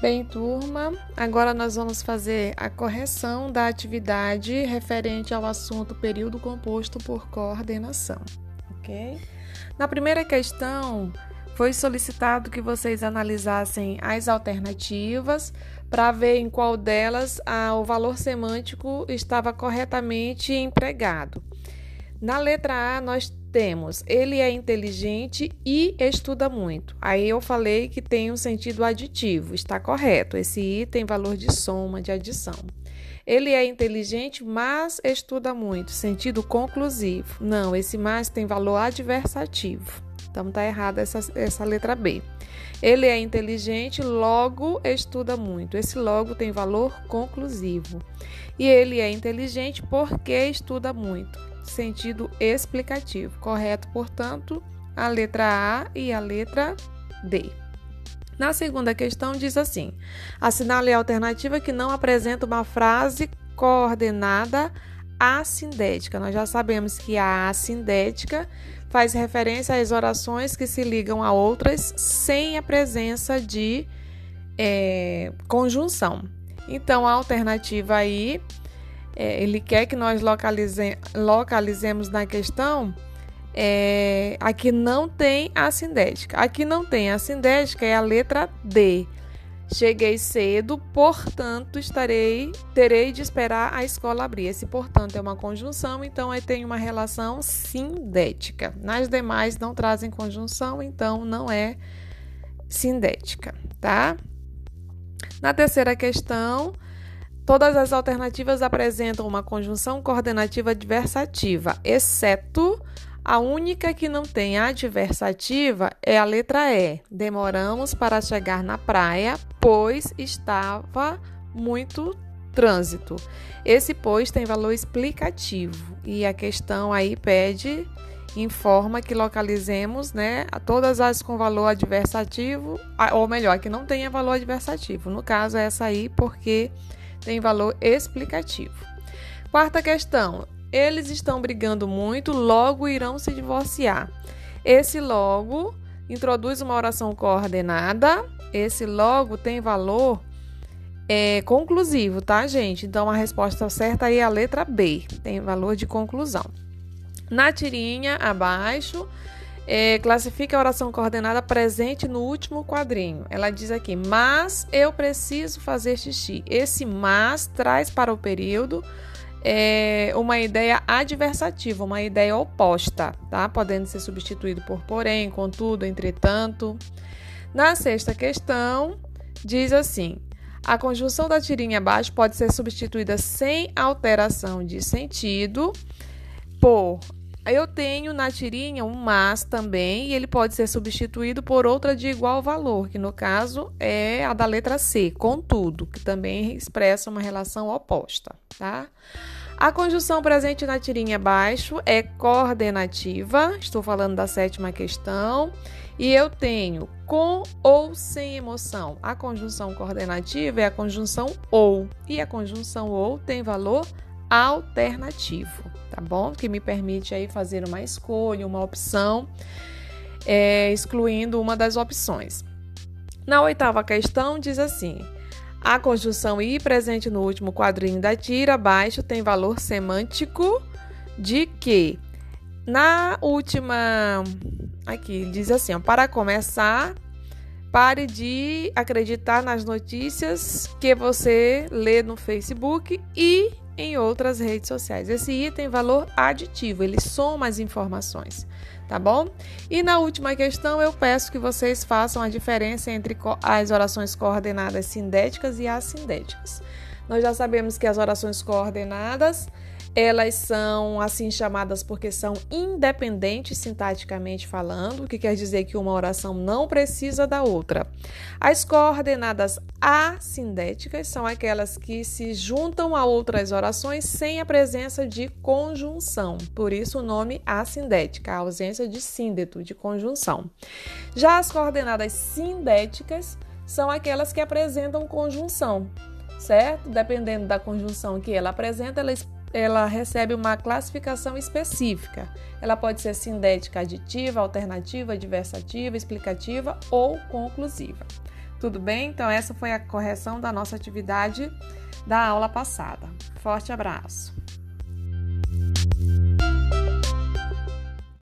Bem, turma, agora nós vamos fazer a correção da atividade referente ao assunto período composto por coordenação, ok? Na primeira questão, foi solicitado que vocês analisassem as alternativas para ver em qual delas o valor semântico estava corretamente empregado. Na letra A, nós temos ele é inteligente e estuda muito. Aí eu falei que tem um sentido aditivo, está correto. Esse i tem valor de soma, de adição. Ele é inteligente, mas estuda muito, sentido conclusivo. Não, esse mais tem valor adversativo. Então tá errada essa, essa letra B. Ele é inteligente, logo estuda muito. Esse logo tem valor conclusivo. E ele é inteligente porque estuda muito sentido explicativo. Correto, portanto, a letra A e a letra D. Na segunda questão, diz assim: assinale a alternativa que não apresenta uma frase coordenada assindética. Nós já sabemos que a assindética faz referência às orações que se ligam a outras sem a presença de é, conjunção. Então, a alternativa aí é, ele quer que nós localize, localizemos na questão é, aqui não tem a sindética. Aqui não tem a sindética, é a letra D. Cheguei cedo, portanto, estarei, terei de esperar a escola abrir. Esse portanto é uma conjunção, então aí tem uma relação sindética. Nas demais não trazem conjunção, então não é sindética, tá? Na terceira questão, Todas as alternativas apresentam uma conjunção coordenativa adversativa, exceto a única que não tem adversativa é a letra E. Demoramos para chegar na praia, pois estava muito trânsito. Esse pois tem valor explicativo e a questão aí pede informa que localizemos, né, todas as com valor adversativo, ou melhor, que não tenha valor adversativo. No caso essa aí porque tem valor explicativo. Quarta questão: eles estão brigando muito, logo irão se divorciar. Esse logo introduz uma oração coordenada. Esse logo tem valor é, conclusivo, tá, gente? Então a resposta certa aí é a letra B, tem valor de conclusão. Na tirinha abaixo, é, classifica a oração coordenada presente no último quadrinho. Ela diz aqui, mas eu preciso fazer xixi. Esse mas traz para o período é, uma ideia adversativa, uma ideia oposta, tá? Podendo ser substituído por porém, contudo, entretanto. Na sexta questão, diz assim: a conjunção da tirinha abaixo pode ser substituída sem alteração de sentido por eu tenho na tirinha um mas também, e ele pode ser substituído por outra de igual valor, que no caso é a da letra C, contudo, que também expressa uma relação oposta, tá? A conjunção presente na tirinha abaixo é coordenativa, estou falando da sétima questão, e eu tenho com ou sem emoção. A conjunção coordenativa é a conjunção ou, e a conjunção ou tem valor alternativo, tá bom? Que me permite aí fazer uma escolha, uma opção, é, excluindo uma das opções. Na oitava questão, diz assim: a conjunção i presente no último quadrinho da tira abaixo tem valor semântico de que? Na última. Aqui, diz assim: ó, para começar, pare de acreditar nas notícias que você lê no Facebook e em outras redes sociais. Esse item valor aditivo, ele soma as informações, tá bom? E na última questão, eu peço que vocês façam a diferença entre as orações coordenadas sindéticas e assindéticas. Nós já sabemos que as orações coordenadas elas são assim chamadas porque são independentes sintaticamente falando, o que quer dizer que uma oração não precisa da outra. As coordenadas assindéticas são aquelas que se juntam a outras orações sem a presença de conjunção. Por isso o nome assindética, a ausência de síndeto, de conjunção. Já as coordenadas sindéticas são aquelas que apresentam conjunção, certo? Dependendo da conjunção que ela apresenta, ela ela recebe uma classificação específica. Ela pode ser sindética aditiva, alternativa, adversativa, explicativa ou conclusiva. Tudo bem? Então, essa foi a correção da nossa atividade da aula passada. Forte abraço!